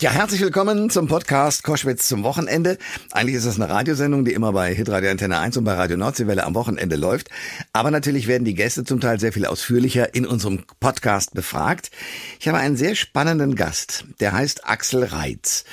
Ja, herzlich willkommen zum Podcast Koschwitz zum Wochenende. Eigentlich ist es eine Radiosendung, die immer bei Hitradio Antenne 1 und bei Radio Nordseewelle am Wochenende läuft. Aber natürlich werden die Gäste zum Teil sehr viel ausführlicher in unserem Podcast befragt. Ich habe einen sehr spannenden Gast, der heißt Axel Reitz.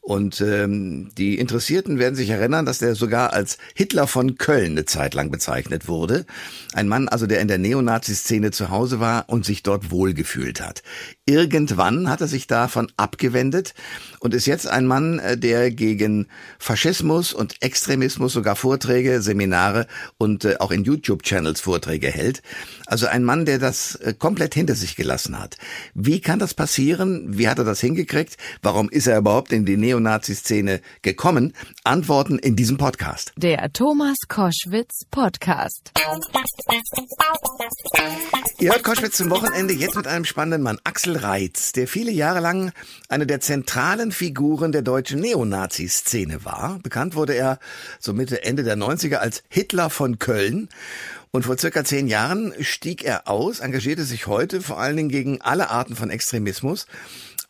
Und ähm, die Interessierten werden sich erinnern, dass der sogar als Hitler von Köln eine Zeit lang bezeichnet wurde. Ein Mann also, der in der Neonazi-Szene zu Hause war und sich dort wohlgefühlt hat. Irgendwann hat er sich davon abgewendet und ist jetzt ein Mann, äh, der gegen Faschismus und Extremismus sogar Vorträge, Seminare und äh, auch in YouTube-Channels Vorträge hält. Also ein Mann, der das äh, komplett hinter sich gelassen hat. Wie kann das passieren? Wie hat er das hingekriegt? Warum ist er überhaupt in die Neonazi-Szene gekommen? Antworten in diesem Podcast. Der Thomas Koschwitz Podcast. Ihr hört Koschwitz zum Wochenende jetzt mit einem spannenden Mann, Axel Reitz, der viele Jahre lang eine der zentralen Figuren der deutschen Neonazi-Szene war. Bekannt wurde er so Mitte, Ende der 90er als Hitler von Köln. Und vor circa zehn Jahren stieg er aus, engagierte sich heute vor allen Dingen gegen alle Arten von Extremismus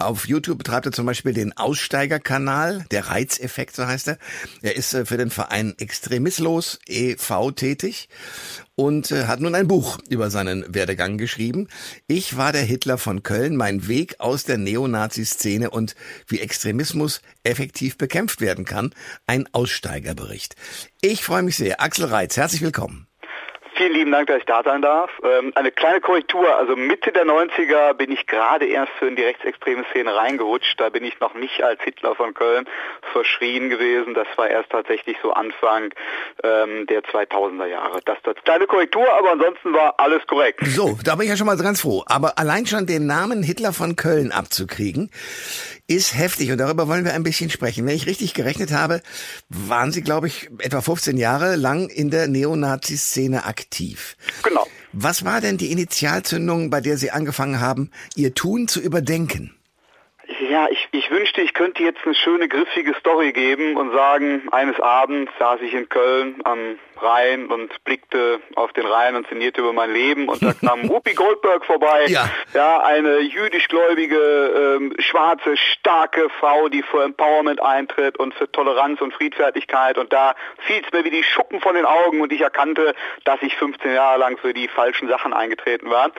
auf YouTube betreibt er zum Beispiel den Aussteigerkanal, der Reizeffekt, so heißt er. Er ist äh, für den Verein Extremislos e.V. tätig und äh, hat nun ein Buch über seinen Werdegang geschrieben. Ich war der Hitler von Köln, mein Weg aus der Neonazi-Szene und wie Extremismus effektiv bekämpft werden kann. Ein Aussteigerbericht. Ich freue mich sehr. Axel Reitz, herzlich willkommen. Vielen lieben Dank, dass ich da sein darf. Ähm, eine kleine Korrektur, also Mitte der 90er bin ich gerade erst in die rechtsextreme Szene reingerutscht. Da bin ich noch nicht als Hitler von Köln verschrien gewesen. Das war erst tatsächlich so Anfang ähm, der 2000er Jahre. Das ist kleine Korrektur, aber ansonsten war alles korrekt. So, da bin ich ja schon mal ganz froh. Aber allein schon den Namen Hitler von Köln abzukriegen, ist heftig und darüber wollen wir ein bisschen sprechen. Wenn ich richtig gerechnet habe, waren Sie, glaube ich, etwa 15 Jahre lang in der Neonazi-Szene aktiv. Genau. Was war denn die Initialzündung, bei der Sie angefangen haben, Ihr Tun zu überdenken? Ja, ich, ich wünschte, ich könnte jetzt eine schöne, griffige Story geben und sagen, eines Abends saß ich in Köln am Rhein und blickte auf den Rhein und sinnierte über mein Leben und da kam Whoopi Goldberg vorbei. Ja. ja eine jüdischgläubige, ähm, schwarze, starke Frau, die für Empowerment eintritt und für Toleranz und Friedfertigkeit und da fiel es mir wie die Schuppen von den Augen und ich erkannte, dass ich 15 Jahre lang für die falschen Sachen eingetreten war.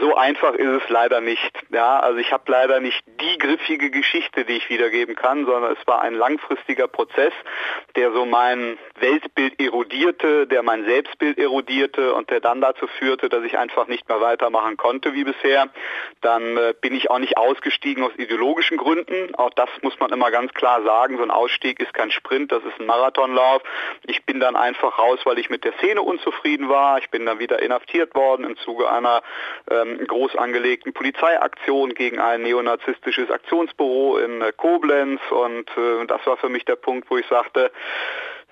So einfach ist es leider nicht. Ja, also ich habe leider nicht die griffige Geschichte, die ich wiedergeben kann, sondern es war ein langfristiger Prozess, der so mein Weltbild erodiert erodierte, der mein Selbstbild erodierte und der dann dazu führte, dass ich einfach nicht mehr weitermachen konnte wie bisher. Dann äh, bin ich auch nicht ausgestiegen aus ideologischen Gründen. Auch das muss man immer ganz klar sagen. So ein Ausstieg ist kein Sprint, das ist ein Marathonlauf. Ich bin dann einfach raus, weil ich mit der Szene unzufrieden war. Ich bin dann wieder inhaftiert worden im Zuge einer ähm, groß angelegten Polizeiaktion gegen ein neonazistisches Aktionsbüro in äh, Koblenz und äh, das war für mich der Punkt, wo ich sagte,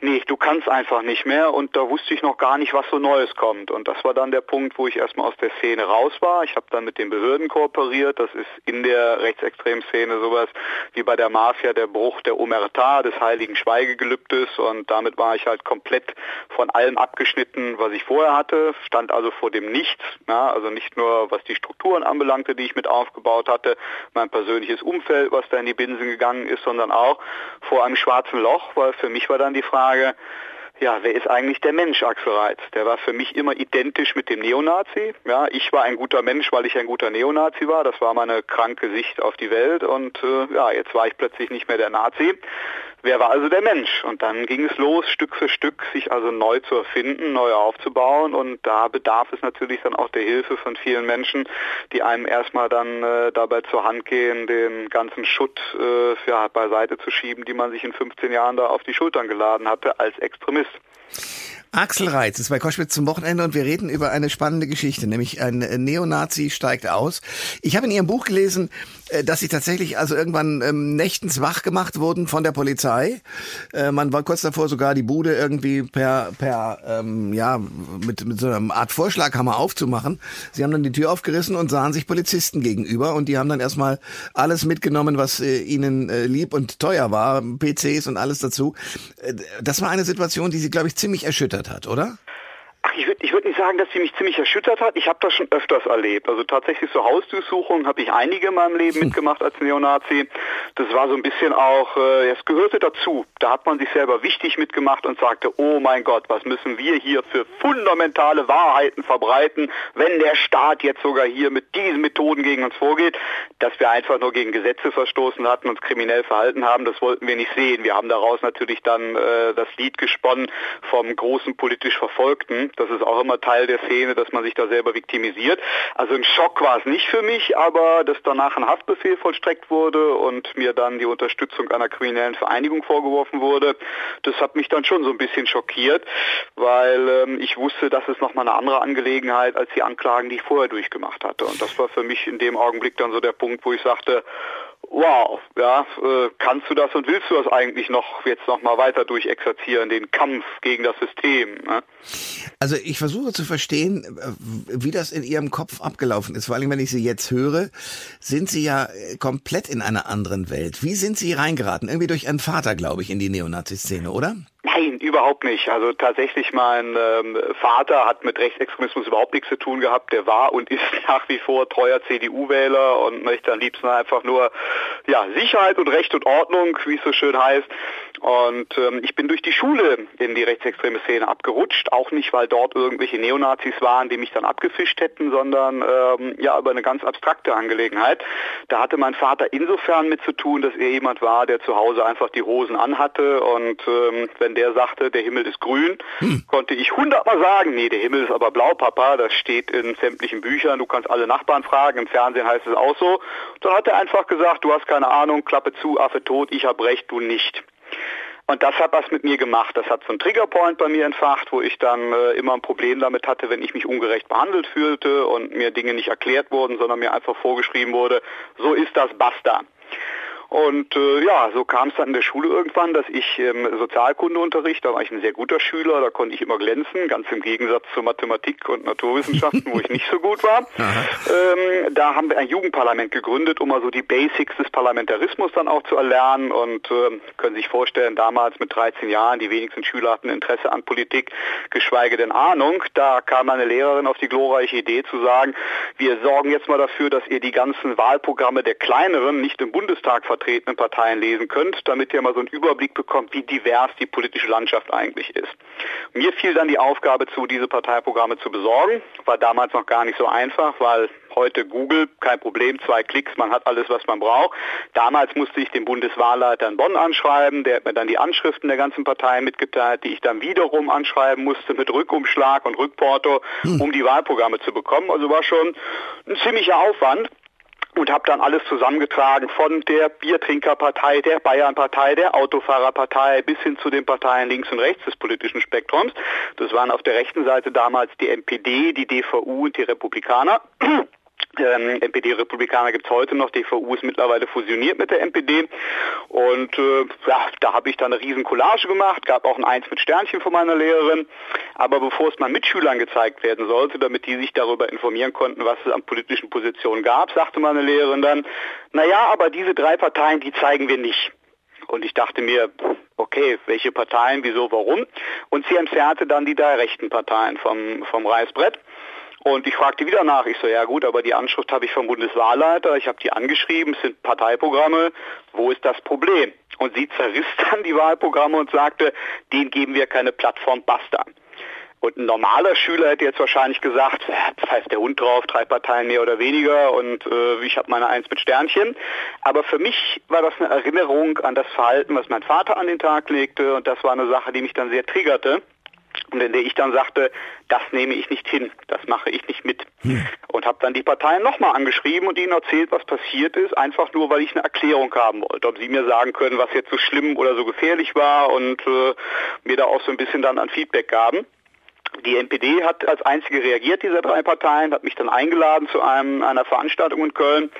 nee, du kannst einfach nicht mehr und da wusste ich noch gar nicht, was so Neues kommt. Und das war dann der Punkt, wo ich erstmal aus der Szene raus war. Ich habe dann mit den Behörden kooperiert. Das ist in der rechtsextremen Szene sowas wie bei der Mafia der Bruch der Omerta, des heiligen Schweigegelübdes und damit war ich halt komplett von allem abgeschnitten, was ich vorher hatte, stand also vor dem Nichts, ja, also nicht nur was die Strukturen anbelangte, die ich mit aufgebaut hatte, mein persönliches Umfeld, was da in die Binsen gegangen ist, sondern auch vor einem schwarzen Loch, weil für mich war dann die Frage, Frage, ja, wer ist eigentlich der Mensch, Axel Reitz? Der war für mich immer identisch mit dem Neonazi. Ja, ich war ein guter Mensch, weil ich ein guter Neonazi war. Das war meine kranke Sicht auf die Welt. Und äh, ja, jetzt war ich plötzlich nicht mehr der Nazi. Wer war also der Mensch? Und dann ging es los, Stück für Stück, sich also neu zu erfinden, neu aufzubauen. Und da bedarf es natürlich dann auch der Hilfe von vielen Menschen, die einem erstmal dann äh, dabei zur Hand gehen, den ganzen Schutt äh, ja, beiseite zu schieben, die man sich in 15 Jahren da auf die Schultern geladen hatte als Extremist. Axel Reitz ist bei Koschwitz zum Wochenende und wir reden über eine spannende Geschichte, nämlich ein Neonazi steigt aus. Ich habe in Ihrem Buch gelesen, äh, dass Sie tatsächlich also irgendwann ähm, nächtens wach gemacht wurden von der Polizei. Äh, man war kurz davor, sogar die Bude irgendwie per, per ähm, ja, mit, mit so einer Art Vorschlaghammer aufzumachen. Sie haben dann die Tür aufgerissen und sahen sich Polizisten gegenüber und die haben dann erstmal alles mitgenommen, was äh, ihnen äh, lieb und teuer war, PCs und alles dazu. Äh, das war eine Situation, die Sie, glaube ich, ziemlich erschüttert hat, oder? Ach, ich würde ich würd nicht sagen, dass sie mich ziemlich erschüttert hat. Ich habe das schon öfters erlebt. Also tatsächlich so Hausdurchsuchungen habe ich einige in meinem Leben mitgemacht als Neonazi. das war so ein bisschen auch, äh, es gehörte dazu. Da hat man sich selber wichtig mitgemacht und sagte, oh mein Gott, was müssen wir hier für fundamentale Wahrheiten verbreiten, wenn der Staat jetzt sogar hier mit diesen Methoden gegen uns vorgeht, dass wir einfach nur gegen Gesetze verstoßen hatten, uns kriminell verhalten haben, das wollten wir nicht sehen. Wir haben daraus natürlich dann äh, das Lied gesponnen vom großen politisch Verfolgten. Das ist auch immer Teil der Szene, dass man sich da selber viktimisiert. Also ein Schock war es nicht für mich, aber dass danach ein Haftbefehl vollstreckt wurde und mir dann die Unterstützung einer kriminellen Vereinigung vorgeworfen wurde, das hat mich dann schon so ein bisschen schockiert, weil ähm, ich wusste, das ist nochmal eine andere Angelegenheit als die Anklagen, die ich vorher durchgemacht hatte. Und das war für mich in dem Augenblick dann so der Punkt, wo ich sagte, wow, ja, äh, kannst du das und willst du das eigentlich noch jetzt noch mal weiter durchexerzieren, den Kampf gegen das System? Ne? Also ich versuche zu verstehen, äh, wie das in Ihrem Kopf abgelaufen ist. Vor allem, wenn ich Sie jetzt höre, sind Sie ja äh, komplett in einer anderen Welt. Wie sind Sie reingeraten? Irgendwie durch Ihren Vater, glaube ich, in die Neonazi-Szene, oder? Nein, überhaupt nicht. Also tatsächlich, mein ähm, Vater hat mit Rechtsextremismus überhaupt nichts zu tun gehabt. Der war und ist nach wie vor treuer CDU-Wähler und möchte am liebsten einfach nur ja, Sicherheit und Recht und Ordnung, wie es so schön heißt. Und ähm, ich bin durch die Schule in die rechtsextreme Szene abgerutscht, auch nicht, weil dort irgendwelche Neonazis waren, die mich dann abgefischt hätten, sondern ähm, ja über eine ganz abstrakte Angelegenheit. Da hatte mein Vater insofern mit zu tun, dass er jemand war, der zu Hause einfach die Hosen anhatte und ähm, wenn der sagte, der Himmel ist grün, hm. konnte ich hundertmal sagen, nee, der Himmel ist aber blau, Papa, das steht in sämtlichen Büchern, du kannst alle Nachbarn fragen, im Fernsehen heißt es auch so. Dann hat er einfach gesagt, du hast keine Ahnung, Klappe zu, Affe tot, ich hab recht, du nicht. Und das hat was mit mir gemacht. Das hat so einen Triggerpoint bei mir entfacht, wo ich dann äh, immer ein Problem damit hatte, wenn ich mich ungerecht behandelt fühlte und mir Dinge nicht erklärt wurden, sondern mir einfach vorgeschrieben wurde, so ist das, basta. Und äh, ja, so kam es dann in der Schule irgendwann, dass ich ähm, Sozialkundeunterricht, da war ich ein sehr guter Schüler, da konnte ich immer glänzen, ganz im Gegensatz zu Mathematik und Naturwissenschaften, wo ich nicht so gut war. Ähm, da haben wir ein Jugendparlament gegründet, um also die Basics des Parlamentarismus dann auch zu erlernen und äh, können sich vorstellen, damals mit 13 Jahren, die wenigsten Schüler hatten Interesse an Politik, geschweige denn Ahnung. Da kam eine Lehrerin auf die glorreiche Idee zu sagen, wir sorgen jetzt mal dafür, dass ihr die ganzen Wahlprogramme der kleineren nicht im Bundestag vertreten vertretenen Parteien lesen könnt, damit ihr mal so einen Überblick bekommt, wie divers die politische Landschaft eigentlich ist. Mir fiel dann die Aufgabe zu, diese Parteiprogramme zu besorgen. War damals noch gar nicht so einfach, weil heute Google, kein Problem, zwei Klicks, man hat alles, was man braucht. Damals musste ich den Bundeswahlleiter in Bonn anschreiben, der hat mir dann die Anschriften der ganzen Parteien mitgeteilt, die ich dann wiederum anschreiben musste mit Rückumschlag und Rückporto, hm. um die Wahlprogramme zu bekommen. Also war schon ein ziemlicher Aufwand und habe dann alles zusammengetragen von der Biertrinkerpartei, der Bayernpartei, der Autofahrerpartei bis hin zu den Parteien links und rechts des politischen Spektrums. Das waren auf der rechten Seite damals die NPD, die DVU und die Republikaner. Ähm, NPD-Republikaner gibt es heute noch, DVU ist mittlerweile fusioniert mit der NPD und äh, ja, da habe ich dann eine riesen Collage gemacht, gab auch ein Eins mit Sternchen von meiner Lehrerin, aber bevor es mal Mitschülern gezeigt werden sollte, damit die sich darüber informieren konnten, was es an politischen Positionen gab, sagte meine Lehrerin dann, naja, aber diese drei Parteien, die zeigen wir nicht. Und ich dachte mir, okay, welche Parteien, wieso, warum? Und sie entfernte dann die drei rechten Parteien vom, vom Reißbrett. Und ich fragte wieder nach. Ich so, ja gut, aber die Anschrift habe ich vom Bundeswahlleiter. Ich habe die angeschrieben. Es sind Parteiprogramme. Wo ist das Problem? Und sie zerriss dann die Wahlprogramme und sagte, denen geben wir keine Plattform, basta. Und ein normaler Schüler hätte jetzt wahrscheinlich gesagt, pfeift der Hund drauf, drei Parteien mehr oder weniger und äh, ich habe meine Eins mit Sternchen. Aber für mich war das eine Erinnerung an das Verhalten, was mein Vater an den Tag legte und das war eine Sache, die mich dann sehr triggerte und in der ich dann sagte, das nehme ich nicht hin, das mache ich nicht mit. Hm. Und habe dann die Parteien nochmal angeschrieben und ihnen erzählt, was passiert ist, einfach nur, weil ich eine Erklärung haben wollte, ob sie mir sagen können, was jetzt so schlimm oder so gefährlich war und äh, mir da auch so ein bisschen dann an Feedback gaben. Die NPD hat als einzige reagiert, dieser drei Parteien, hat mich dann eingeladen zu einem, einer Veranstaltung in Köln.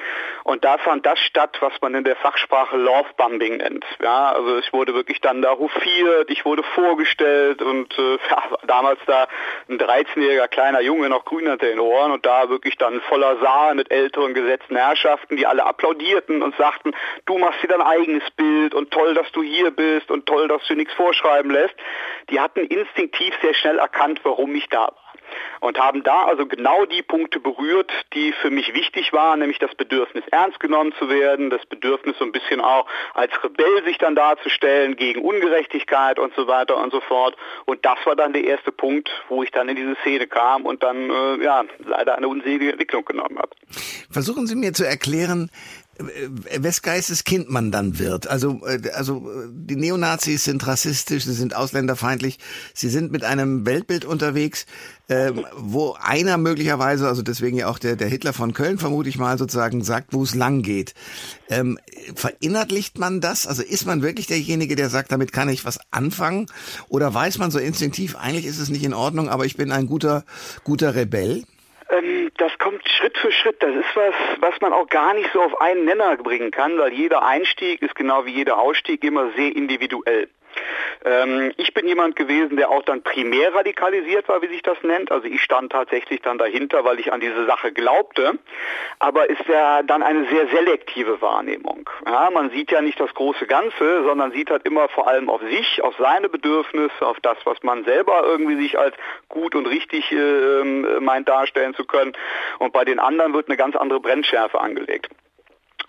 Und da fand das statt, was man in der Fachsprache Love-Bombing nennt. Ja, also ich wurde wirklich dann da hofiert, ich wurde vorgestellt und äh, ja, damals da ein 13-jähriger kleiner Junge noch grün hinter den Ohren und da wirklich dann voller Saal mit älteren gesetzten Herrschaften, die alle applaudierten und sagten, du machst dir dein eigenes Bild und toll, dass du hier bist und toll, dass du nichts vorschreiben lässt. Die hatten instinktiv sehr schnell erkannt, warum ich da war. und haben da also genau die Punkte berührt, die für mich wichtig waren, nämlich das Bedürfnis ernst genommen zu werden, das Bedürfnis so ein bisschen auch als Rebell sich dann darzustellen gegen Ungerechtigkeit und so weiter und so fort. Und das war dann der erste Punkt, wo ich dann in diese Szene kam und dann äh, ja leider eine unselige Entwicklung genommen habe. Versuchen Sie mir zu erklären, wes Geistes Kind man dann wird. Also, äh, also die Neonazis sind rassistisch, sie sind ausländerfeindlich, sie sind mit einem Weltbild unterwegs, ähm, wo einer möglicherweise, also deswegen ja auch der, der Hitler von Köln vermute ich mal sozusagen, sagt, wo es lang geht. Ähm, verinnerlicht man das? Also ist man wirklich derjenige, der sagt, damit kann ich was anfangen? Oder weiß man so instinktiv, eigentlich ist es nicht in Ordnung, aber ich bin ein guter, guter Rebell? Ähm, Schritt für Schritt. Das ist was, was man auch gar nicht so auf einen Nenner bringen kann, weil jeder Einstieg ist genau wie jeder Ausstieg immer sehr individuell. Ähm, ich bin jemand gewesen, der auch dann primär radikalisiert war, wie sich das nennt. Also ich stand tatsächlich dann dahinter, weil ich an diese Sache glaubte. Aber ist ja dann eine sehr selektive Wahrnehmung. Ja, man sieht ja nicht das große Ganze, sondern sieht halt immer vor allem auf sich, auf seine Bedürfnisse, auf das, was man selber irgendwie sich als gut und richtig äh, meint darstellen zu können. Und bei den anderen wird eine ganz andere Brennschärfe angelegt.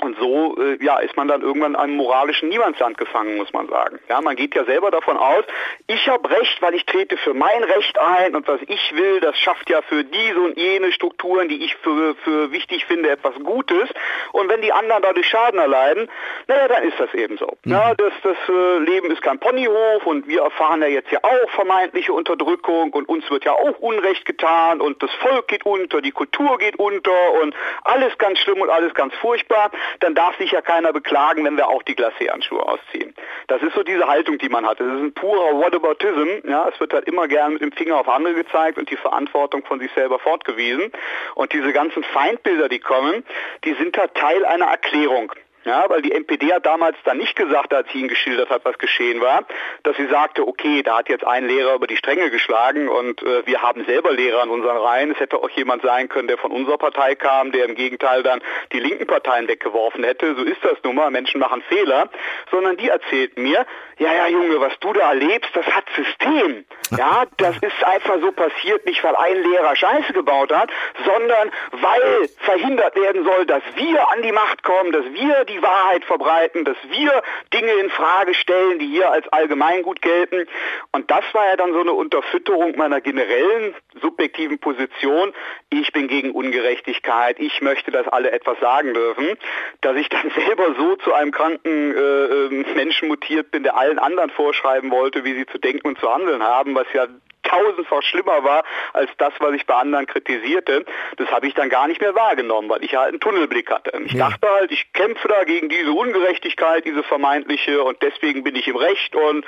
Und so äh, ja, ist man dann irgendwann in einem moralischen Niemandsland gefangen, muss man sagen. Ja, man geht ja selber davon aus, ich habe Recht, weil ich trete für mein Recht ein und was ich will, das schafft ja für diese und jene Strukturen, die ich für, für wichtig finde, etwas Gutes. Und wenn die anderen dadurch Schaden erleiden, naja, dann ist das eben so. Mhm. Ja, das, das äh, Leben ist kein Ponyhof und wir erfahren ja jetzt ja auch vermeintliche Unterdrückung und uns wird ja auch Unrecht getan und das Volk geht unter, die Kultur geht unter und alles ganz schlimm und alles ganz furchtbar dann darf sich ja keiner beklagen, wenn wir auch die Glacé-Handschuhe ausziehen. Das ist so diese Haltung, die man hat. Das ist ein purer Whataboutism. Ja, es wird halt immer gern mit dem Finger auf andere gezeigt und die Verantwortung von sich selber fortgewiesen. Und diese ganzen Feindbilder, die kommen, die sind halt Teil einer Erklärung. Ja, weil die NPD hat damals dann nicht gesagt, als sie ihn geschildert hat, was geschehen war, dass sie sagte, okay, da hat jetzt ein Lehrer über die Stränge geschlagen und äh, wir haben selber Lehrer in unseren Reihen. Es hätte auch jemand sein können, der von unserer Partei kam, der im Gegenteil dann die linken Parteien weggeworfen hätte. So ist das nun mal. Menschen machen Fehler. Sondern die erzählten mir, ja, ja, Junge, was du da erlebst, das hat System. Ja, das ist einfach so passiert, nicht weil ein Lehrer Scheiße gebaut hat, sondern weil verhindert werden soll, dass wir an die Macht kommen, dass wir die Wahrheit verbreiten, dass wir Dinge in Frage stellen, die hier als Allgemeingut gelten. Und das war ja dann so eine Unterfütterung meiner generellen subjektiven Position. Ich bin gegen Ungerechtigkeit, ich möchte, dass alle etwas sagen dürfen, dass ich dann selber so zu einem kranken äh, ähm, Menschen mutiert bin, der allen anderen vorschreiben wollte, wie sie zu denken und zu handeln haben, was ja tausendfach schlimmer war als das, was ich bei anderen kritisierte. Das habe ich dann gar nicht mehr wahrgenommen, weil ich halt einen Tunnelblick hatte. Ich ja. dachte halt, ich kämpfe da gegen diese Ungerechtigkeit, diese vermeintliche und deswegen bin ich im Recht und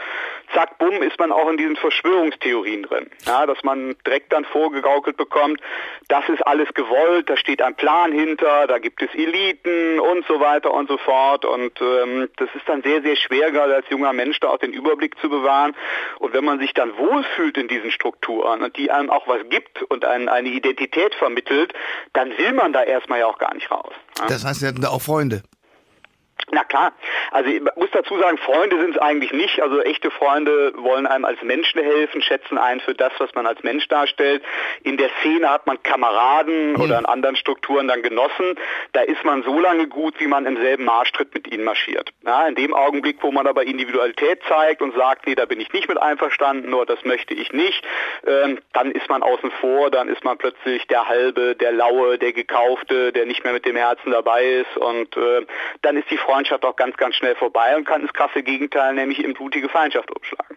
zack, bumm, ist man auch in diesen Verschwörungstheorien drin. Ja, dass man direkt dann vorgegaukelt bekommt, das ist alles gewollt, da steht ein Plan hinter, da gibt es Eliten und so weiter und so fort und ähm, das ist dann sehr, sehr schwer, gerade als junger Mensch da auch den Überblick zu bewahren und wenn man sich dann wohlfühlt in diesen Strukturen und die einem auch was gibt und einen eine Identität vermittelt, dann will man da erstmal ja auch gar nicht raus. Ja? Das heißt, Sie hatten da auch Freunde. Na klar, also ich muss dazu sagen, Freunde sind es eigentlich nicht. Also echte Freunde wollen einem als Menschen helfen, schätzen einen für das, was man als Mensch darstellt. In der Szene hat man Kameraden mhm. oder in anderen Strukturen dann Genossen. Da ist man so lange gut, wie man im selben Marschtritt mit ihnen marschiert. Ja, in dem Augenblick, wo man aber Individualität zeigt und sagt, nee, da bin ich nicht mit einverstanden oder das möchte ich nicht, ähm, dann ist man außen vor, dann ist man plötzlich der Halbe, der Laue, der Gekaufte, der nicht mehr mit dem Herzen dabei ist und äh, dann ist die Freundschaft Freundschaft auch ganz, ganz schnell vorbei und kann das krasse Gegenteil, nämlich in blutige Feindschaft umschlagen.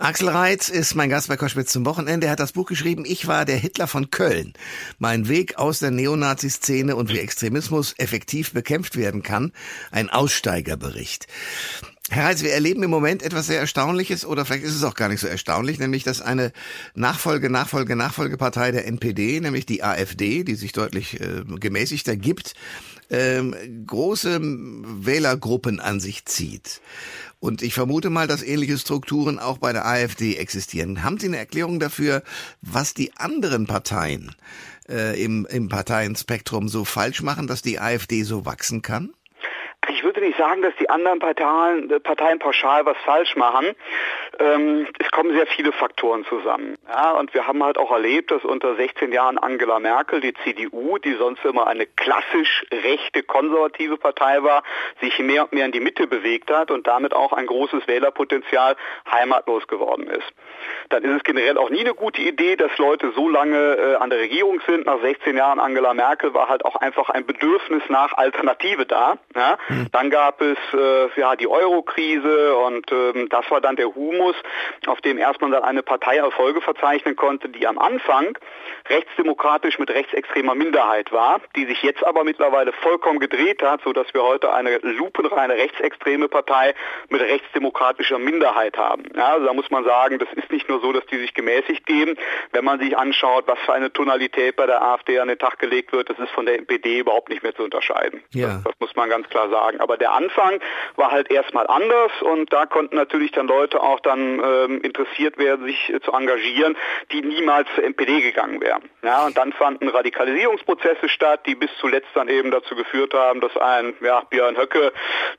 Axel Reitz ist mein Gast bei Koschwitz zum Wochenende. Er hat das Buch geschrieben, Ich war der Hitler von Köln. Mein Weg aus der Neonazi-Szene und wie Extremismus effektiv bekämpft werden kann. Ein Aussteigerbericht. Herr Reitz, wir erleben im Moment etwas sehr Erstaunliches oder vielleicht ist es auch gar nicht so erstaunlich, nämlich dass eine Nachfolge, Nachfolge, Nachfolgepartei der NPD, nämlich die AfD, die sich deutlich äh, gemäßigter gibt, ähm, große Wählergruppen an sich zieht. Und ich vermute mal, dass ähnliche Strukturen auch bei der AfD existieren. Haben Sie eine Erklärung dafür, was die anderen Parteien äh, im, im Parteienspektrum so falsch machen, dass die AfD so wachsen kann? Würde nicht sagen, dass die anderen Parteien, Parteien pauschal was falsch machen. Ähm, es kommen sehr viele Faktoren zusammen. Ja, und wir haben halt auch erlebt, dass unter 16 Jahren Angela Merkel, die CDU, die sonst immer eine klassisch rechte, konservative Partei war, sich mehr und mehr in die Mitte bewegt hat und damit auch ein großes Wählerpotenzial heimatlos geworden ist. Dann ist es generell auch nie eine gute Idee, dass Leute so lange äh, an der Regierung sind. Nach 16 Jahren Angela Merkel war halt auch einfach ein Bedürfnis nach Alternative da. Ja? Mhm. Dann gab es äh, ja die Euro-Krise und ähm, das war dann der Humus, auf dem erstmal dann eine Partei Erfolge verzeichnen konnte, die am Anfang rechtsdemokratisch mit rechtsextremer Minderheit war, die sich jetzt aber mittlerweile vollkommen gedreht hat, sodass wir heute eine lupenreine rechtsextreme Partei mit rechtsdemokratischer Minderheit haben. Ja, also da muss man sagen, das ist nicht nur so, dass die sich gemäßigt geben. Wenn man sich anschaut, was für eine Tonalität bei der AfD an den Tag gelegt wird, das ist von der NPD überhaupt nicht mehr zu unterscheiden. Ja. Das, das muss man ganz klar sagen. Aber der Anfang war halt erstmal anders und da konnten natürlich dann Leute auch dann ähm, interessiert werden, sich äh, zu engagieren, die niemals zur NPD gegangen wären. Ja, und dann fanden Radikalisierungsprozesse statt, die bis zuletzt dann eben dazu geführt haben, dass ein ja, Björn Höcke,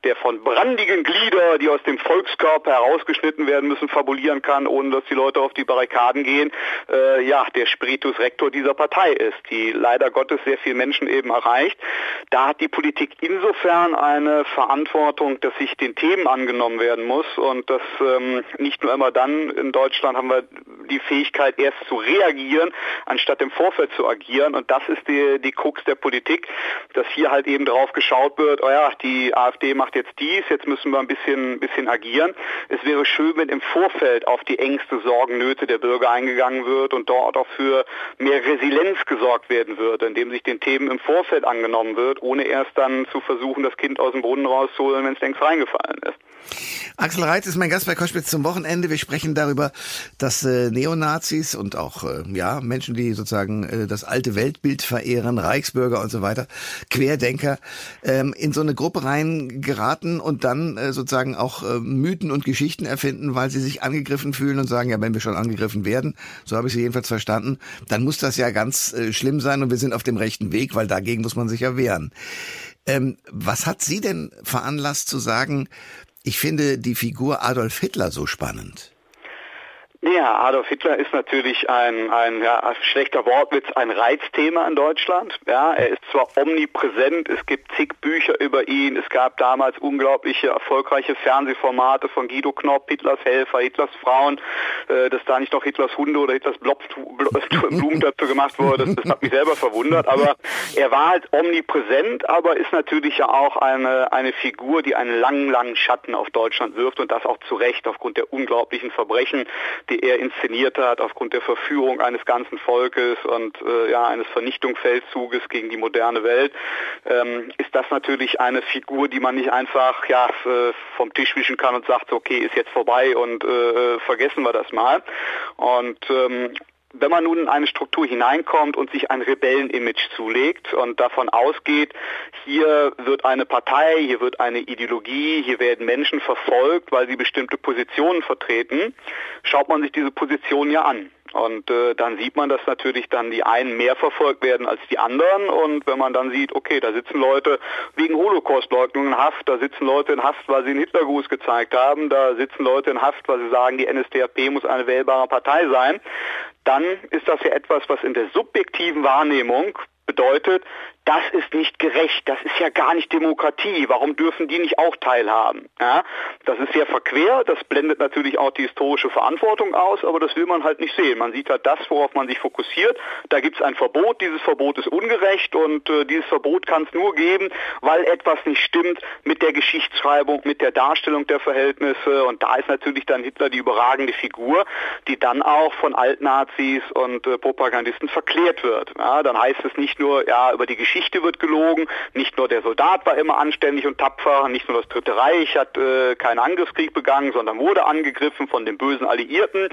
der von brandigen Glieder, die aus dem Volkskörper herausgeschnitten werden müssen, fabulieren kann, ohne dass die Leute auf die Barrikaden gehen, äh, ja, der Spiritus Rector dieser Partei ist, die leider Gottes sehr viele Menschen eben erreicht. Da hat die Politik insofern eine Verantwortung, dass sich den Themen angenommen werden muss und dass ähm, nicht nur immer dann in Deutschland haben wir die Fähigkeit erst zu reagieren, anstatt im Vorfeld zu agieren und das ist die, die Krux der Politik, dass hier halt eben drauf geschaut wird, oh ja, die AfD macht jetzt dies, jetzt müssen wir ein bisschen, bisschen agieren. Es wäre schön, wenn im Vorfeld auf die Ängste, Sorgen, Nöte der Bürger eingegangen wird und dort auch für mehr Resilienz gesorgt werden würde, indem sich den Themen im Vorfeld angenommen wird, ohne erst dann zu versuchen, das Kind aus dem Brunnen rauszuholen, wenn es längst reingefallen ist. Axel Reitz ist mein Gast bei Koschwitz zum Wochenende. Wir sprechen darüber, dass äh, Neonazis und auch äh, ja Menschen, die sozusagen äh, das alte Weltbild verehren, Reichsbürger und so weiter, Querdenker, ähm, in so eine Gruppe rein geraten und dann äh, sozusagen auch äh, Mythen und Geschichten erfinden, weil sie sich angegriffen fühlen und sagen, ja, wenn wir schon angegriffen werden, so habe ich sie jedenfalls verstanden, dann muss das ja ganz äh, schlimm sein und wir sind auf dem rechten Weg, weil dagegen muss man sich ja wehren. Ähm, was hat Sie denn veranlasst zu sagen, ich finde die Figur Adolf Hitler so spannend. Ja, Adolf Hitler ist natürlich ein, ein ja, schlechter Wortwitz, ein Reizthema in Deutschland. Ja, er ist zwar omnipräsent, es gibt zig Bücher über ihn, es gab damals unglaubliche erfolgreiche Fernsehformate von Guido Knopp, Hitlers Helfer, Hitlers Frauen, äh, dass da nicht noch Hitlers Hunde oder Hitlers Blumen dazu gemacht wurde, das, das, hat mich selber verwundert, aber er war halt omnipräsent, aber ist natürlich ja auch eine, eine Figur, die einen langen, langen Schatten auf Deutschland wirft und das auch zu Recht aufgrund der unglaublichen Verbrechen, die er inszeniert hat, aufgrund der Verführung eines ganzen Volkes und äh, ja, eines Vernichtungsfeldzuges gegen die moderne Welt, ähm, ist das natürlich eine Figur, die man nicht einfach ja, äh, vom Tisch wischen kann und sagt, okay, ist jetzt vorbei und äh, vergessen wir das mal. Und ähm, wenn man nun in eine Struktur hineinkommt und sich ein Rebellenimage zulegt und davon ausgeht, hier wird eine Partei, hier wird eine Ideologie, hier werden Menschen verfolgt, weil sie bestimmte Positionen vertreten, schaut man sich diese Position ja an. Und äh, dann sieht man, dass natürlich dann die einen mehr verfolgt werden als die anderen. Und wenn man dann sieht, okay, da sitzen Leute wegen Holocaustleugnung in Haft, da sitzen Leute in Haft, weil sie einen Hitlergruß gezeigt haben, da sitzen Leute in Haft, weil sie sagen, die NSDAP muss eine wählbare Partei sein, dann ist das ja etwas, was in der subjektiven Wahrnehmung bedeutet, das ist nicht gerecht, das ist ja gar nicht Demokratie, warum dürfen die nicht auch teilhaben? Ja, das ist sehr verquer, das blendet natürlich auch die historische Verantwortung aus, aber das will man halt nicht sehen. Man sieht halt das, worauf man sich fokussiert. Da gibt es ein Verbot, dieses Verbot ist ungerecht und äh, dieses Verbot kann es nur geben, weil etwas nicht stimmt mit der Geschichtsschreibung, mit der Darstellung der Verhältnisse und da ist natürlich dann Hitler die überragende Figur, die dann auch von Altnazis und äh, Propagandisten verklärt wird. Ja, dann heißt es nicht nur, ja, über die Geschichte Geschichte wird gelogen. Nicht nur der Soldat war immer anständig und tapfer, nicht nur das Dritte Reich hat äh, keinen Angriffskrieg begangen, sondern wurde angegriffen von den bösen Alliierten.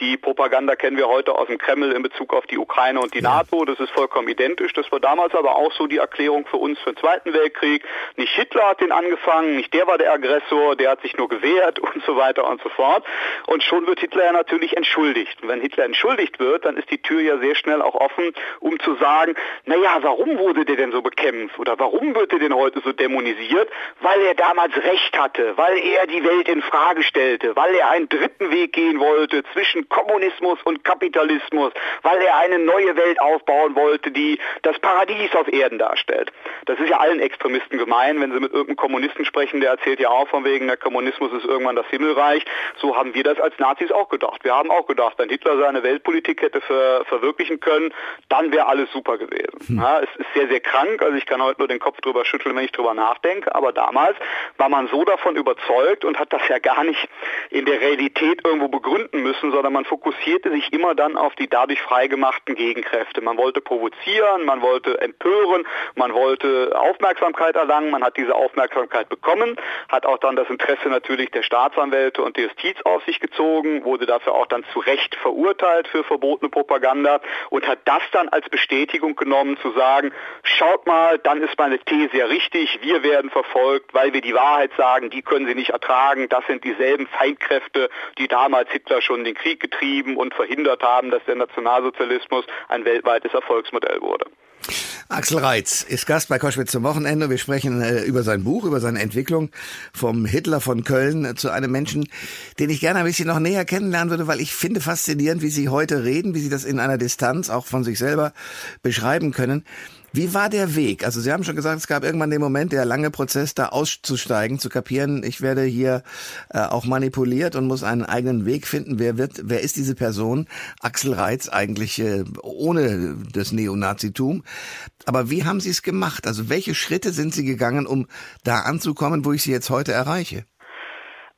Die Propaganda kennen wir heute aus dem Kreml in Bezug auf die Ukraine und die ja. NATO. Das ist vollkommen identisch. Das war damals aber auch so die Erklärung für uns für den Zweiten Weltkrieg. Nicht Hitler hat den angefangen, nicht der war der Aggressor, der hat sich nur gewehrt und so weiter und so fort. Und schon wird Hitler ja natürlich entschuldigt. Und wenn Hitler entschuldigt wird, dann ist die Tür ja sehr schnell auch offen, um zu sagen, naja, warum wurde wurde der denn so bekämpft oder warum wird er denn heute so dämonisiert? Weil er damals Recht hatte, weil er die Welt in Frage stellte, weil er einen dritten Weg gehen wollte zwischen Kommunismus und Kapitalismus, weil er eine neue Welt aufbauen wollte, die das Paradies auf Erden darstellt. Das ist ja allen Extremisten gemein, wenn sie mit irgendeinem Kommunisten sprechen, der erzählt ja auch von wegen, der Kommunismus ist irgendwann das Himmelreich. So haben wir das als Nazis auch gedacht. Wir haben auch gedacht, wenn Hitler seine Weltpolitik hätte ver verwirklichen können, dann wäre alles super gewesen. Hm. Ja, es ist sehr, sehr krank, also ich kann heute nur den Kopf drüber schütteln, wenn ich drüber nachdenke, aber damals war man so davon überzeugt und hat das ja gar nicht in der Realität irgendwo begründen müssen, sondern man fokussierte sich immer dann auf die dadurch freigemachten Gegenkräfte. Man wollte provozieren, man wollte empören, man wollte Aufmerksamkeit erlangen, man hat diese Aufmerksamkeit bekommen, hat auch dann das Interesse natürlich der Staatsanwälte und der Justiz auf sich gezogen, wurde dafür auch dann zu Recht verurteilt für verbotene Propaganda und hat das dann als Bestätigung genommen zu sagen, schaut mal, dann ist meine These ja richtig, wir werden verfolgt, weil wir die Wahrheit sagen, die können sie nicht ertragen, das sind dieselben Feinkräfte, die damals Hitler schon den Krieg getrieben und verhindert haben, dass der Nationalsozialismus ein weltweites Erfolgsmodell wurde. Axel Reitz ist Gast bei Koschwitz zum Wochenende. Wir sprechen äh, über sein Buch, über seine Entwicklung vom Hitler von Köln zu einem Menschen, den ich gerne ein bisschen noch näher kennenlernen würde, weil ich finde faszinierend, wie Sie heute reden, wie Sie das in einer Distanz auch von sich selber beschreiben können. Wie war der Weg? Also Sie haben schon gesagt, es gab irgendwann den Moment, der lange Prozess, da auszusteigen, zu kapieren, ich werde hier äh, auch manipuliert und muss einen eigenen Weg finden. Wer wird, wer ist diese Person? Axel Reitz eigentlich äh, ohne das Neonazitum. Aber wie haben Sie es gemacht? Also welche Schritte sind Sie gegangen, um da anzukommen, wo ich Sie jetzt heute erreiche?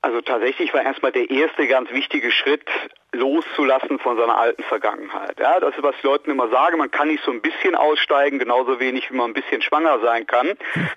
Also tatsächlich war erstmal der erste ganz wichtige Schritt, loszulassen von seiner alten Vergangenheit. Ja, das ist, was die Leuten immer sagen, man kann nicht so ein bisschen aussteigen, genauso wenig wie man ein bisschen schwanger sein kann.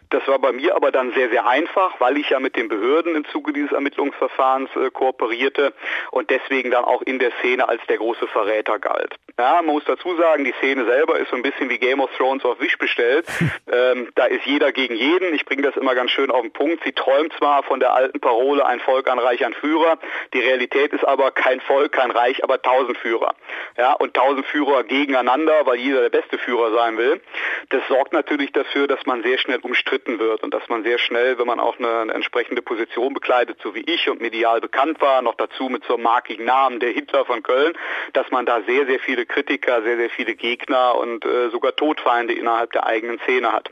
Das war bei mir aber dann sehr, sehr einfach, weil ich ja mit den Behörden im Zuge dieses Ermittlungsverfahrens äh, kooperierte und deswegen dann auch in der Szene als der große Verräter galt. Ja, man muss dazu sagen, die Szene selber ist so ein bisschen wie Game of Thrones auf Wish bestellt. Ähm, da ist jeder gegen jeden. Ich bringe das immer ganz schön auf den Punkt. Sie träumt zwar von der alten Parole, ein Volk, ein Reich, ein Führer. Die Realität ist aber kein Volk, kein Reich, aber tausend Führer. Ja, und tausend Führer gegeneinander, weil jeder der beste Führer sein will. Das sorgt natürlich dafür, dass man sehr schnell umstritten wird und dass man sehr schnell, wenn man auch eine, eine entsprechende Position bekleidet, so wie ich und medial bekannt war, noch dazu mit so einem markigen Namen, der Hitler von Köln, dass man da sehr, sehr viele Kritiker, sehr, sehr viele Gegner und äh, sogar Todfeinde innerhalb der eigenen Szene hat.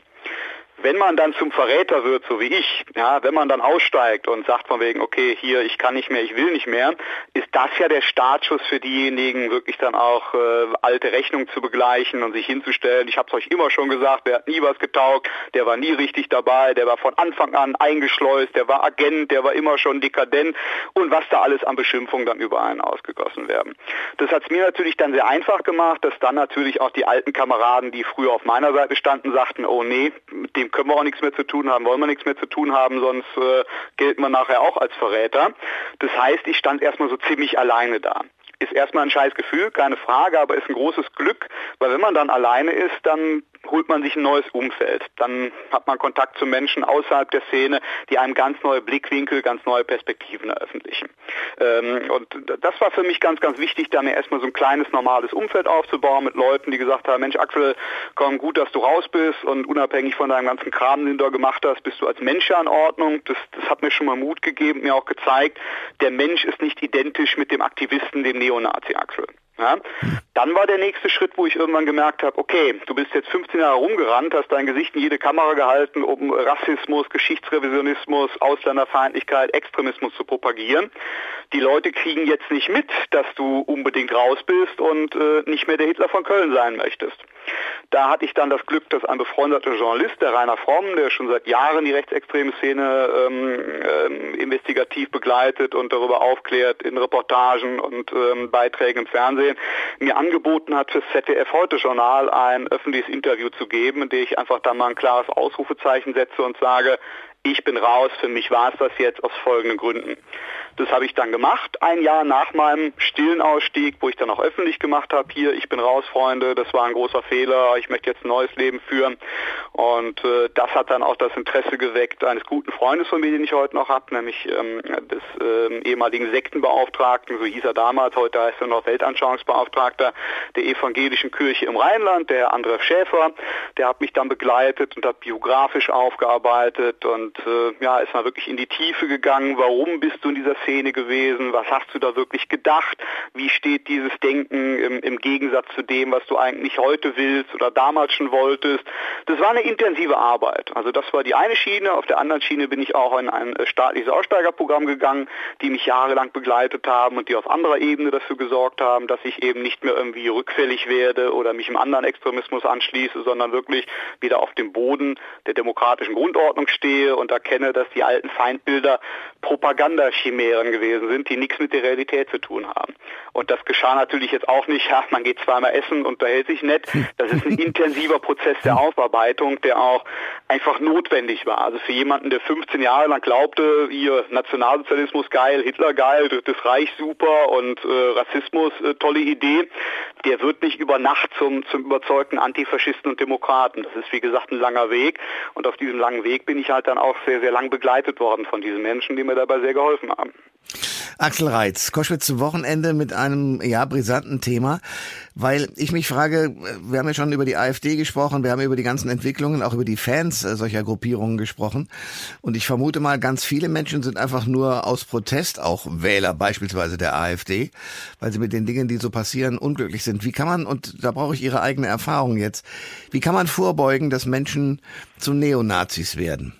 Wenn man dann zum Verräter wird, so wie ich, ja, wenn man dann aussteigt und sagt von wegen, okay, hier, ich kann nicht mehr, ich will nicht mehr, ist das ja der Startschuss für diejenigen, wirklich dann auch äh, alte Rechnungen zu begleichen und sich hinzustellen. Ich habe es euch immer schon gesagt, der hat nie was getaugt, der war nie richtig dabei, der war von Anfang an eingeschleust, der war Agent, der war immer schon dekadent und was da alles an Beschimpfungen dann über einen ausgegossen werden. Das hat es mir natürlich dann sehr einfach gemacht, dass dann natürlich auch die alten Kameraden, die früher auf meiner Seite standen, sagten, oh nee, mit dem können wir auch nichts mehr zu tun haben, wollen wir nichts mehr zu tun haben, sonst äh, gelten wir nachher auch als Verräter. Das heißt, ich stand erstmal so ziemlich alleine da ist erstmal ein scheiß Gefühl, keine Frage, aber ist ein großes Glück, weil wenn man dann alleine ist, dann holt man sich ein neues Umfeld. Dann hat man Kontakt zu Menschen außerhalb der Szene, die einem ganz neue Blickwinkel, ganz neue Perspektiven eröffentlichen. Ähm, und das war für mich ganz, ganz wichtig, da mir erstmal so ein kleines, normales Umfeld aufzubauen mit Leuten, die gesagt haben, Mensch Axel, komm, gut, dass du raus bist und unabhängig von deinem ganzen Kram, den du da gemacht hast, bist du als Mensch ja in Ordnung. Das, das hat mir schon mal Mut gegeben, mir auch gezeigt, der Mensch ist nicht identisch mit dem Aktivisten, dem Neonazi Axel. Ja? Dann war der nächste Schritt, wo ich irgendwann gemerkt habe, okay, du bist jetzt 15 Jahre rumgerannt, hast dein Gesicht in jede Kamera gehalten, um Rassismus, Geschichtsrevisionismus, Ausländerfeindlichkeit, Extremismus zu propagieren. Die Leute kriegen jetzt nicht mit, dass du unbedingt raus bist und äh, nicht mehr der Hitler von Köln sein möchtest. Da hatte ich dann das Glück, dass ein befreundeter Journalist, der Rainer Fromm, der schon seit Jahren die rechtsextreme Szene ähm, ähm, investigativ begleitet und darüber aufklärt in Reportagen und ähm, Beiträgen im Fernsehen, mir angeboten hat, fürs ZDF Heute Journal ein öffentliches Interview zu geben, in dem ich einfach dann mal ein klares Ausrufezeichen setze und sage, ich bin raus, für mich war es das jetzt aus folgenden Gründen. Das habe ich dann gemacht, ein Jahr nach meinem stillen Ausstieg, wo ich dann auch öffentlich gemacht habe, hier, ich bin raus, Freunde, das war ein großer Fehler, ich möchte jetzt ein neues Leben führen. Und äh, das hat dann auch das Interesse geweckt eines guten Freundes von mir, den ich heute noch habe, nämlich ähm, des ähm, ehemaligen Sektenbeauftragten, so hieß er damals, heute heißt er noch Weltanschauungsbeauftragter der evangelischen Kirche im Rheinland, der André Schäfer, der hat mich dann begleitet und hat biografisch aufgearbeitet und äh, ja, ist mal wirklich in die Tiefe gegangen, warum bist du in dieser Szene gewesen, was hast du da wirklich gedacht, wie steht dieses Denken im, im Gegensatz zu dem, was du eigentlich heute willst oder damals schon wolltest. Das war eine intensive Arbeit. Also das war die eine Schiene. Auf der anderen Schiene bin ich auch in ein staatliches Aussteigerprogramm gegangen, die mich jahrelang begleitet haben und die auf anderer Ebene dafür gesorgt haben, dass ich eben nicht mehr irgendwie rückfällig werde oder mich im anderen Extremismus anschließe, sondern wirklich wieder auf dem Boden der demokratischen Grundordnung stehe und erkenne, dass die alten Feindbilder Propagandachimären gewesen sind, die nichts mit der Realität zu tun haben. Und das geschah natürlich jetzt auch nicht, ja, man geht zweimal essen und unterhält sich nett. Das ist ein intensiver Prozess der Aufarbeitung, der auch einfach notwendig war. Also für jemanden, der 15 Jahre lang glaubte, ihr Nationalsozialismus geil, Hitler geil, das Reich super und äh, Rassismus äh, tolle Idee, der wird nicht über Nacht zum, zum überzeugten Antifaschisten und Demokraten. Das ist wie gesagt ein langer Weg und auf diesem langen Weg bin ich halt dann auch sehr, sehr lang begleitet worden von diesen Menschen, die mir dabei sehr geholfen haben. Axel Reitz, Koschwitz zum Wochenende mit einem ja brisanten Thema, weil ich mich frage, wir haben ja schon über die AfD gesprochen, wir haben über die ganzen Entwicklungen, auch über die Fans äh, solcher Gruppierungen gesprochen und ich vermute mal, ganz viele Menschen sind einfach nur aus Protest auch Wähler beispielsweise der AfD, weil sie mit den Dingen, die so passieren, unglücklich sind. Wie kann man und da brauche ich Ihre eigene Erfahrung jetzt. Wie kann man vorbeugen, dass Menschen zu Neonazis werden?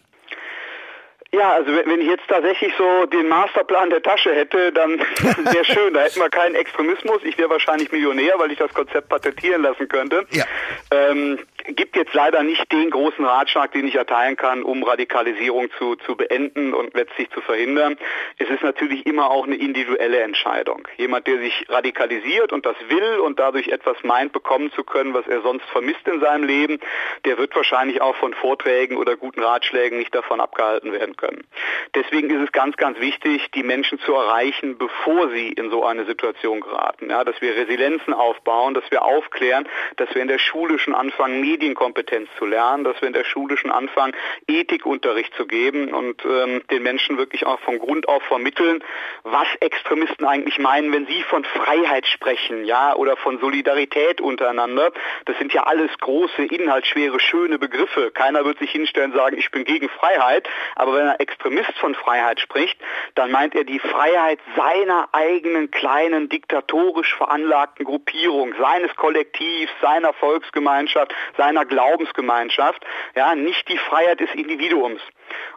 Ja, also wenn ich jetzt tatsächlich so den Masterplan der Tasche hätte, dann wäre schön. Da hätten wir keinen Extremismus. Ich wäre wahrscheinlich Millionär, weil ich das Konzept patentieren lassen könnte. Ja. Ähm, gibt jetzt leider nicht den großen Ratschlag, den ich erteilen kann, um Radikalisierung zu, zu beenden und letztlich zu verhindern. Es ist natürlich immer auch eine individuelle Entscheidung. Jemand, der sich radikalisiert und das will und dadurch etwas meint, bekommen zu können, was er sonst vermisst in seinem Leben, der wird wahrscheinlich auch von Vorträgen oder guten Ratschlägen nicht davon abgehalten werden können. Deswegen ist es ganz, ganz wichtig, die Menschen zu erreichen, bevor sie in so eine Situation geraten. Ja, dass wir Resilienzen aufbauen, dass wir aufklären, dass wir in der Schule schon anfangen, Medienkompetenz zu lernen, dass wir in der Schule schon anfangen, Ethikunterricht zu geben und ähm, den Menschen wirklich auch von Grund auf vermitteln, was Extremisten eigentlich meinen, wenn sie von Freiheit sprechen, ja, oder von Solidarität untereinander. Das sind ja alles große, inhaltsschwere, schöne Begriffe. Keiner wird sich hinstellen und sagen, ich bin gegen Freiheit, aber wenn ein Extremist von Freiheit spricht, dann meint er die Freiheit seiner eigenen kleinen diktatorisch veranlagten Gruppierung, seines Kollektivs, seiner Volksgemeinschaft, seiner Glaubensgemeinschaft, ja, nicht die Freiheit des Individuums.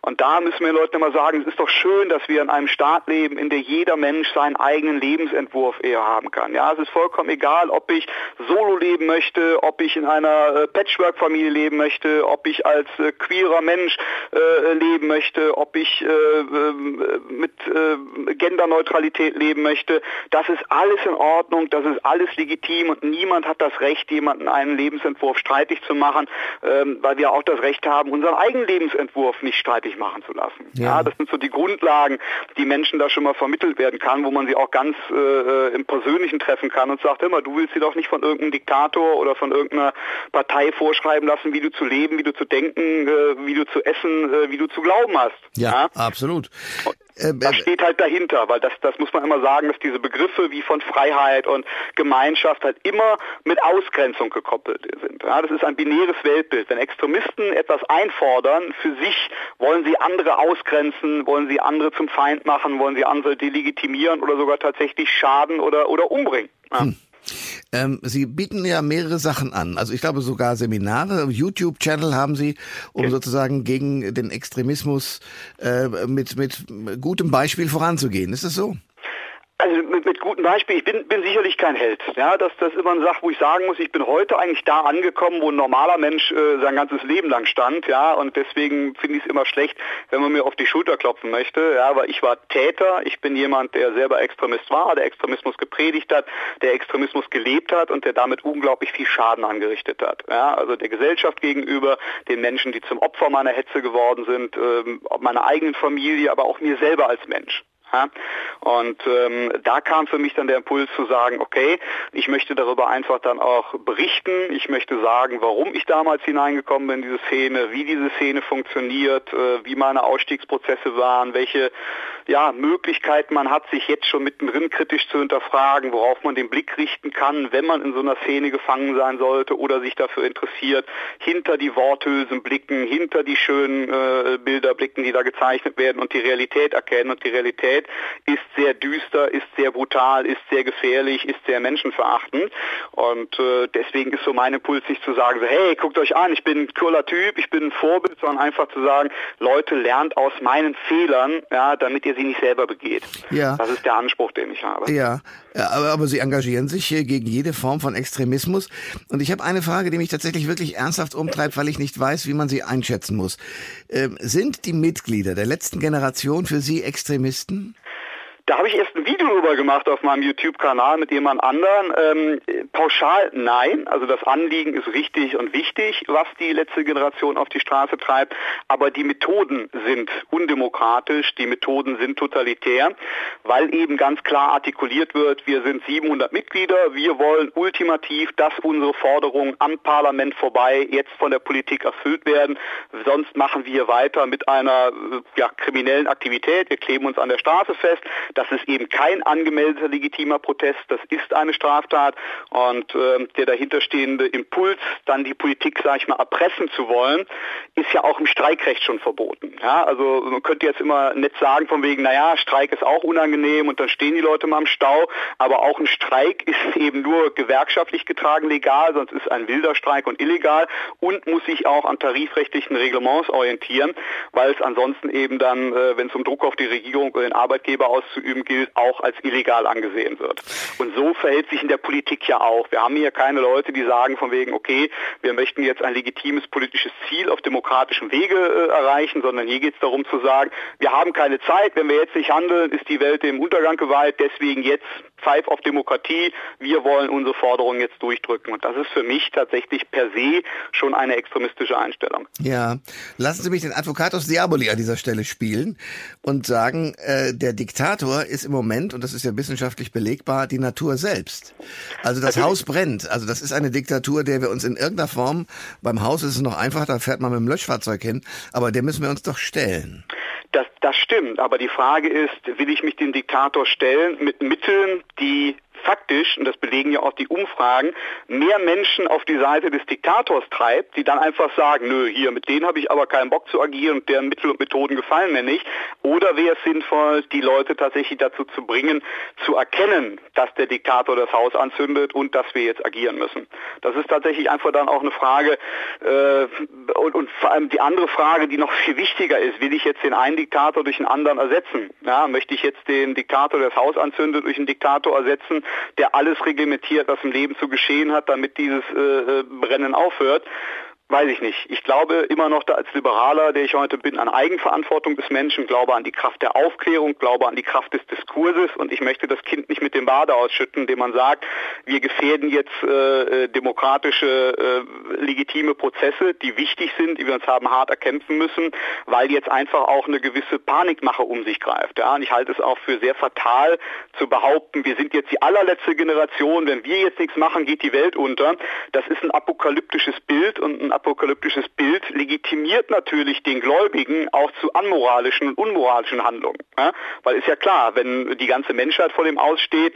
Und da müssen wir Leuten immer sagen, es ist doch schön, dass wir in einem Staat leben, in der jeder Mensch seinen eigenen Lebensentwurf eher haben kann. Ja, es ist vollkommen egal, ob ich solo leben möchte, ob ich in einer äh, Patchwork-Familie leben möchte, ob ich als äh, queerer Mensch äh, leben möchte, ob ich äh, äh mit äh, Genderneutralität leben möchte. Das ist alles in Ordnung, das ist alles legitim und niemand hat das Recht, jemanden einen Lebensentwurf streitig zu machen, ähm, weil wir auch das Recht haben, unseren eigenen Lebensentwurf nicht streitig machen zu lassen. Ja. ja. das sind so die Grundlagen, die Menschen da schon mal vermittelt werden kann, wo man sie auch ganz äh, im Persönlichen treffen kann und sagt immer, du willst sie doch nicht von irgendeinem Diktator oder von irgendeiner Partei vorschreiben lassen, wie du zu leben, wie du zu denken, äh, wie du zu essen, äh, wie du zu glauben hast. Ja, ja? absolut. Äh, das steht halt dahinter, weil das, das muss man immer sagen, dass diese Begriffe wie von Freiheit und Gemeinschaft halt immer mit Ausgrenzung gekoppelt sind. Ja, das ist ein binäres Weltbild. Wenn Extremisten etwas einfordern, für sich wollen sie andere ausgrenzen, wollen sie andere zum Feind machen, wollen sie andere delegitimieren oder sogar tatsächlich schaden oder, oder umbringen. Ja. Hm. Ähm, Sie bieten ja mehrere Sachen an. Also ich glaube sogar Seminare, YouTube-Channel haben Sie, um okay. sozusagen gegen den Extremismus äh, mit, mit gutem Beispiel voranzugehen. Ist das so? Also mit, mit gutem Beispiel, ich bin, bin sicherlich kein Held. Ja, das, das ist immer eine Sache, wo ich sagen muss, ich bin heute eigentlich da angekommen, wo ein normaler Mensch äh, sein ganzes Leben lang stand. Ja, und deswegen finde ich es immer schlecht, wenn man mir auf die Schulter klopfen möchte. Ja, aber ich war Täter, ich bin jemand, der selber Extremist war, der Extremismus gepredigt hat, der Extremismus gelebt hat und der damit unglaublich viel Schaden angerichtet hat. Ja, also der Gesellschaft gegenüber, den Menschen, die zum Opfer meiner Hetze geworden sind, ähm, meiner eigenen Familie, aber auch mir selber als Mensch. Ja? Und ähm, da kam für mich dann der Impuls zu sagen, okay, ich möchte darüber einfach dann auch berichten. Ich möchte sagen, warum ich damals hineingekommen bin in diese Szene, wie diese Szene funktioniert, äh, wie meine Ausstiegsprozesse waren, welche ja, Möglichkeiten man hat, sich jetzt schon mittendrin kritisch zu hinterfragen, worauf man den Blick richten kann, wenn man in so einer Szene gefangen sein sollte oder sich dafür interessiert, hinter die Worthülsen blicken, hinter die schönen äh, Bilder blicken, die da gezeichnet werden und die Realität erkennen. Und die Realität ist sehr düster, ist sehr brutal, ist sehr gefährlich, ist sehr menschenverachtend. Und äh, deswegen ist so mein Impuls nicht zu sagen, so, hey, guckt euch an, ich bin ein cooler Typ, ich bin ein Vorbild, sondern einfach zu sagen, Leute, lernt aus meinen Fehlern, ja, damit ihr sie nicht selber begeht. Ja. Das ist der Anspruch, den ich habe. Ja, aber, aber Sie engagieren sich gegen jede Form von Extremismus. Und ich habe eine Frage, die mich tatsächlich wirklich ernsthaft umtreibt, weil ich nicht weiß, wie man sie einschätzen muss. Ähm, sind die Mitglieder der letzten Generation für Sie Extremisten? Da habe ich erst ein Video drüber gemacht auf meinem YouTube-Kanal mit jemand anderen. Ähm, pauschal nein, also das Anliegen ist richtig und wichtig, was die letzte Generation auf die Straße treibt, aber die Methoden sind undemokratisch, die Methoden sind totalitär, weil eben ganz klar artikuliert wird, wir sind 700 Mitglieder, wir wollen ultimativ, dass unsere Forderungen am Parlament vorbei jetzt von der Politik erfüllt werden, sonst machen wir weiter mit einer äh, ja, kriminellen Aktivität, wir kleben uns an der Straße fest, das ist eben kein angemeldeter legitimer Protest, das ist eine Straftat und äh, der dahinterstehende Impuls, dann die Politik, sage ich mal, erpressen zu wollen, ist ja auch im Streikrecht schon verboten. Ja, also man könnte jetzt immer nett sagen von wegen, naja, Streik ist auch unangenehm und dann stehen die Leute mal im Stau, aber auch ein Streik ist eben nur gewerkschaftlich getragen legal, sonst ist ein wilder Streik und illegal und muss sich auch an tarifrechtlichen Reglements orientieren, weil es ansonsten eben dann, äh, wenn es um Druck auf die Regierung oder den Arbeitgeber auszuüben auszuüben gilt, auch als illegal angesehen wird. Und so verhält sich in der Politik ja auch. Wir haben hier keine Leute, die sagen von wegen, okay, wir möchten jetzt ein legitimes politisches Ziel auf demokratischem Wege äh, erreichen, sondern hier geht es darum zu sagen, wir haben keine Zeit, wenn wir jetzt nicht handeln, ist die Welt dem Untergang geweiht, deswegen jetzt Pfeif auf Demokratie, wir wollen unsere Forderungen jetzt durchdrücken. Und das ist für mich tatsächlich per se schon eine extremistische Einstellung. Ja, lassen Sie mich den Advocatus Diaboli an dieser Stelle spielen und sagen, äh, der Diktator ist im Moment, und das ist ja wissenschaftlich belegbar, die Natur selbst. Also das Haus brennt. Also das ist eine Diktatur, der wir uns in irgendeiner Form, beim Haus ist es noch einfach, da fährt man mit dem Löschfahrzeug hin, aber der müssen wir uns doch stellen. Das, stimmt, aber die Frage ist, will ich mich dem Diktator stellen mit Mitteln, die faktisch, und das belegen ja auch die Umfragen, mehr Menschen auf die Seite des Diktators treibt, die dann einfach sagen, nö, hier, mit denen habe ich aber keinen Bock zu agieren und deren Mittel und Methoden gefallen mir nicht. Oder wäre es sinnvoll, die Leute tatsächlich dazu zu bringen, zu erkennen, dass der Diktator das Haus anzündet und dass wir jetzt agieren müssen. Das ist tatsächlich einfach dann auch eine Frage äh, und, und vor allem die andere Frage, die noch viel wichtiger ist, will ich jetzt den einen Diktator durch einen anderen ersetzen? Ja, möchte ich jetzt den Diktator, der das Haus anzündet, durch einen Diktator ersetzen, der alles reglementiert, was im Leben zu geschehen hat, damit dieses äh, äh Brennen aufhört. Weiß ich nicht. Ich glaube immer noch da als Liberaler, der ich heute bin, an Eigenverantwortung des Menschen, glaube an die Kraft der Aufklärung, glaube an die Kraft des Diskurses und ich möchte das Kind nicht mit dem Bade ausschütten, indem man sagt, wir gefährden jetzt äh, äh, demokratische, äh, legitime Prozesse, die wichtig sind, die wir uns haben hart erkämpfen müssen, weil jetzt einfach auch eine gewisse Panikmache um sich greift. Ja? Und ich halte es auch für sehr fatal zu behaupten, wir sind jetzt die allerletzte Generation, wenn wir jetzt nichts machen, geht die Welt unter. Das ist ein apokalyptisches Bild und ein apokalyptisches Bild legitimiert natürlich den Gläubigen auch zu anmoralischen und unmoralischen Handlungen. Ja? Weil ist ja klar, wenn die ganze Menschheit vor dem aussteht,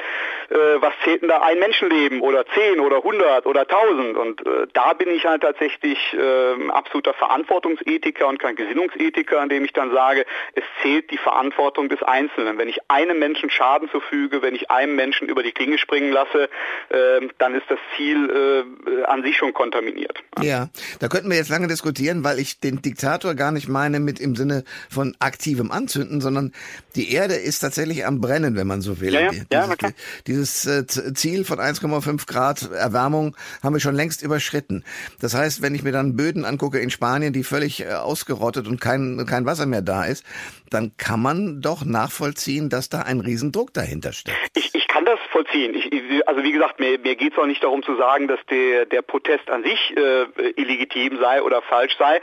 äh, was zählt denn da ein Menschenleben oder zehn oder hundert oder tausend? Und äh, da bin ich halt tatsächlich äh, absoluter Verantwortungsethiker und kein Gesinnungsethiker, indem ich dann sage, es zählt die Verantwortung des Einzelnen. Wenn ich einem Menschen Schaden zufüge, wenn ich einem Menschen über die Klinge springen lasse, äh, dann ist das Ziel äh, an sich schon kontaminiert. Ja, Da könnten wir jetzt lange diskutieren, weil ich den Diktator gar nicht meine mit im Sinne von aktivem Anzünden, sondern die Erde ist tatsächlich am Brennen, wenn man so will. Ja, ja. Dieses, Ja, klar. dieses äh, Ziel von 1,5 Grad Erwärmung haben wir schon längst überschritten. Das heißt, wenn ich mir dann Böden angucke in Spanien, die völlig äh, ausgerottet und kein, kein Wasser mehr da ist, dann kann man doch nachvollziehen, dass da ein Riesendruck dahinter steckt. Ich, ich kann das vollziehen. Ich, also wie gesagt, mir, mir geht es auch nicht darum zu sagen, dass der, der Protest an sich äh, illegitim sei oder falsch sei.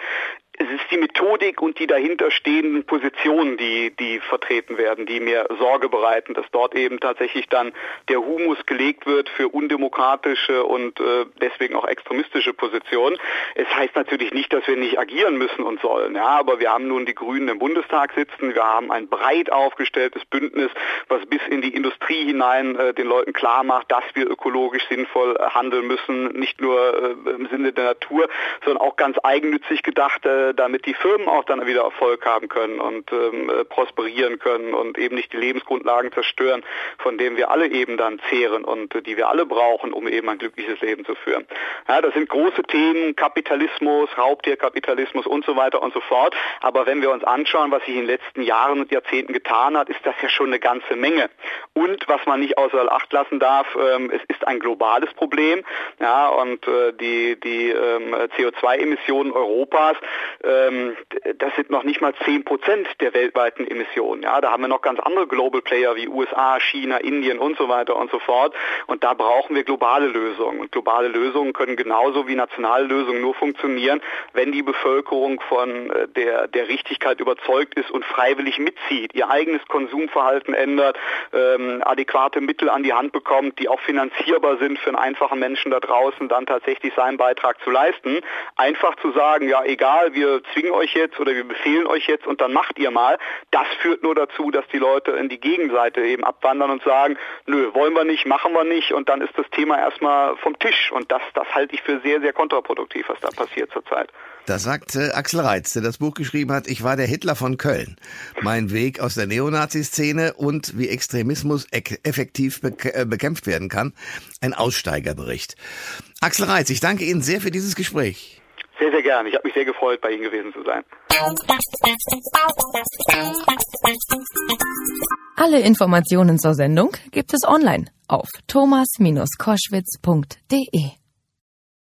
Es ist die Methodik und die dahinterstehenden Positionen, die, die vertreten werden, die mir Sorge bereiten, dass dort eben tatsächlich dann der Humus gelegt wird für undemokratische und äh, deswegen auch extremistische Positionen. Es heißt natürlich nicht, dass wir nicht agieren müssen und sollen, ja, aber wir haben nun die Grünen im Bundestag sitzen, wir haben ein breit aufgestelltes Bündnis, was bis in die Industrie hinein äh, den Leuten klar macht, dass wir ökologisch sinnvoll äh, handeln müssen, nicht nur äh, im Sinne der Natur, sondern auch ganz eigennützig gedacht, äh, damit die Firmen auch dann wieder Erfolg haben können und ähm, äh, prosperieren können und eben nicht die Lebensgrundlagen zerstören, von denen wir alle eben dann zehren und äh, die wir alle brauchen, um eben ein glückliches Leben zu führen. Ja, das sind große Themen, Kapitalismus, Raubtierkapitalismus und so weiter und so fort. Aber wenn wir uns anschauen, was sich in den letzten Jahren und Jahrzehnten getan hat, ist das ja schon eine ganze Menge. Und was man nicht außer Acht lassen darf, ähm, es ist ein globales Problem. Ja, und äh, die, die ähm, CO2-Emissionen Europas, ähm, das sind noch nicht mal 10 Prozent der weltweiten Emissionen. Ja, da haben wir noch ganz andere Global Player wie USA, China, Indien und so weiter und so fort. Und da brauchen wir globale Lösungen. Und globale Lösungen können genauso wie nationale Lösungen nur funktionieren, wenn die Bevölkerung von äh, der, der Richtigkeit überzeugt ist und freiwillig mitzieht, ihr eigenes Konsumverhalten ändert, ähm, adäquate Mittel an die Hand bekommt, die auch finanzierbar sind für einen einfachen Menschen da draußen, dann tatsächlich seinen Beitrag zu leisten. Einfach zu sagen, ja egal, wir zwingen euch jetzt oder wir befehlen euch jetzt und dann macht ihr mal, das führt nur dazu, dass die Leute in die Gegenseite eben abwandern und sagen, nö, wollen wir nicht, machen wir nicht und dann ist das Thema erstmal vom Tisch und das, das halte ich für sehr, sehr kontraproduktiv, was da passiert zurzeit. Das sagt äh, Axel Reitz, der das Buch geschrieben hat, Ich war der Hitler von Köln. Mein Weg aus der Neonazi-Szene und wie Extremismus ek- effektiv bek äh, bekämpft werden kann. Ein Aussteigerbericht. Axel Reitz, ich danke Ihnen sehr für dieses Gespräch. Sehr, sehr gerne. Ich habe mich sehr gefreut, bei Ihnen gewesen zu sein. Alle Informationen zur Sendung gibt es online auf thomas-koschwitz.de.